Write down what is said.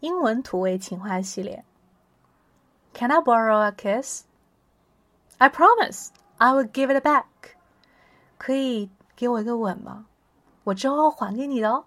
英文土味情话系列 can i borrow a kiss i promise i will give it back 可以给我一个吻吗我之后还给你的哦